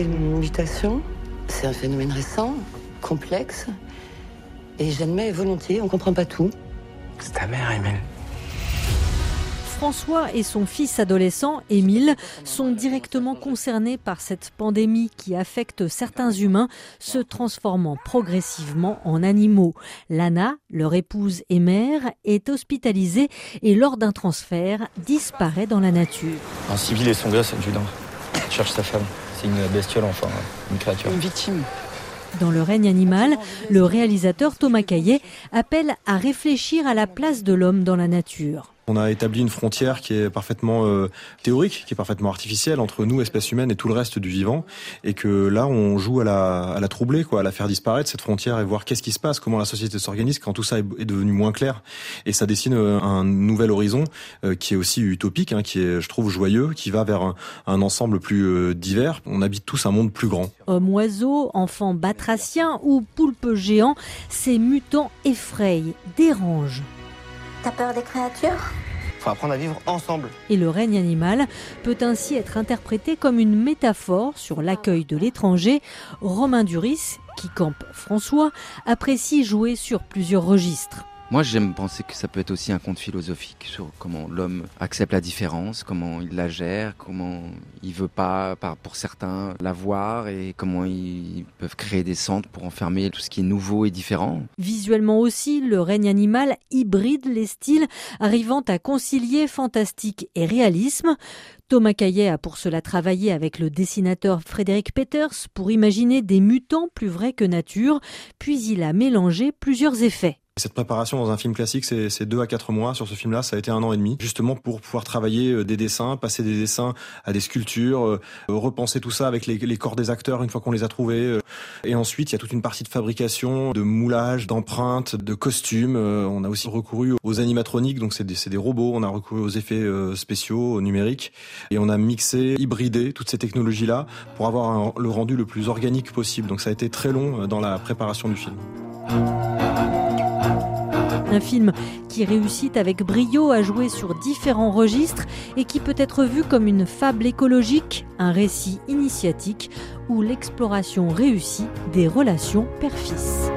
c'est une mutation, c'est un phénomène récent, complexe, et j'admets volontiers, on comprend pas tout. C'est ta mère, Emile. François et son fils adolescent, Émile, sont directement concernés par cette pandémie qui affecte certains humains, se transformant progressivement en animaux. Lana, leur épouse et mère, est hospitalisée et lors d'un transfert disparaît dans la nature. Un civil et son gosse adjudant cherche sa femme. C'est une bestiole, enfin, une créature. Une victime. Dans le règne animal, le réalisateur Thomas Caillet appelle à réfléchir à la place de l'homme dans la nature. On a établi une frontière qui est parfaitement euh, théorique, qui est parfaitement artificielle entre nous, espèce humaine, et tout le reste du vivant. Et que là, on joue à la, troubler, quoi, à la faire disparaître, cette frontière, et voir qu'est-ce qui se passe, comment la société s'organise quand tout ça est, devenu moins clair. Et ça dessine euh, un nouvel horizon euh, qui est aussi utopique, hein, qui est, je trouve, joyeux, qui va vers un, un ensemble plus divers. On habite tous un monde plus grand. Hommes, oiseaux, enfants batraciens ou poulpes géants, ces mutants effrayent, dérangent. T'as peur des créatures? Faut apprendre à vivre ensemble. Et le règne animal peut ainsi être interprété comme une métaphore sur l'accueil de l'étranger. Romain Duris, qui campe François, apprécie jouer sur plusieurs registres. Moi, j'aime penser que ça peut être aussi un conte philosophique sur comment l'homme accepte la différence, comment il la gère, comment il veut pas, pour certains, la voir et comment ils peuvent créer des centres pour enfermer tout ce qui est nouveau et différent. Visuellement aussi, le règne animal hybride les styles, arrivant à concilier fantastique et réalisme. Thomas Caillet a pour cela travaillé avec le dessinateur Frédéric Peters pour imaginer des mutants plus vrais que nature, puis il a mélangé plusieurs effets. Cette préparation dans un film classique, c'est deux à quatre mois. Sur ce film-là, ça a été un an et demi, justement pour pouvoir travailler euh, des dessins, passer des dessins à des sculptures, euh, repenser tout ça avec les, corps des acteurs une fois qu'on les a trouvés. Euh. Et ensuite, il y a toute une partie de fabrication, de moulage, d'empreintes, de costumes. On a aussi recouru aux animatroniques, donc c'est des, des, robots. On a recouru aux effets spéciaux, au numérique, et on a mixé, hybridé toutes ces technologies-là pour avoir le rendu le plus organique possible. Donc ça a été très long dans la préparation du film. Un film qui réussit avec brio à jouer sur différents registres et qui peut être vu comme une fable écologique, un récit initiatique ou l'exploration réussie des relations père-fils.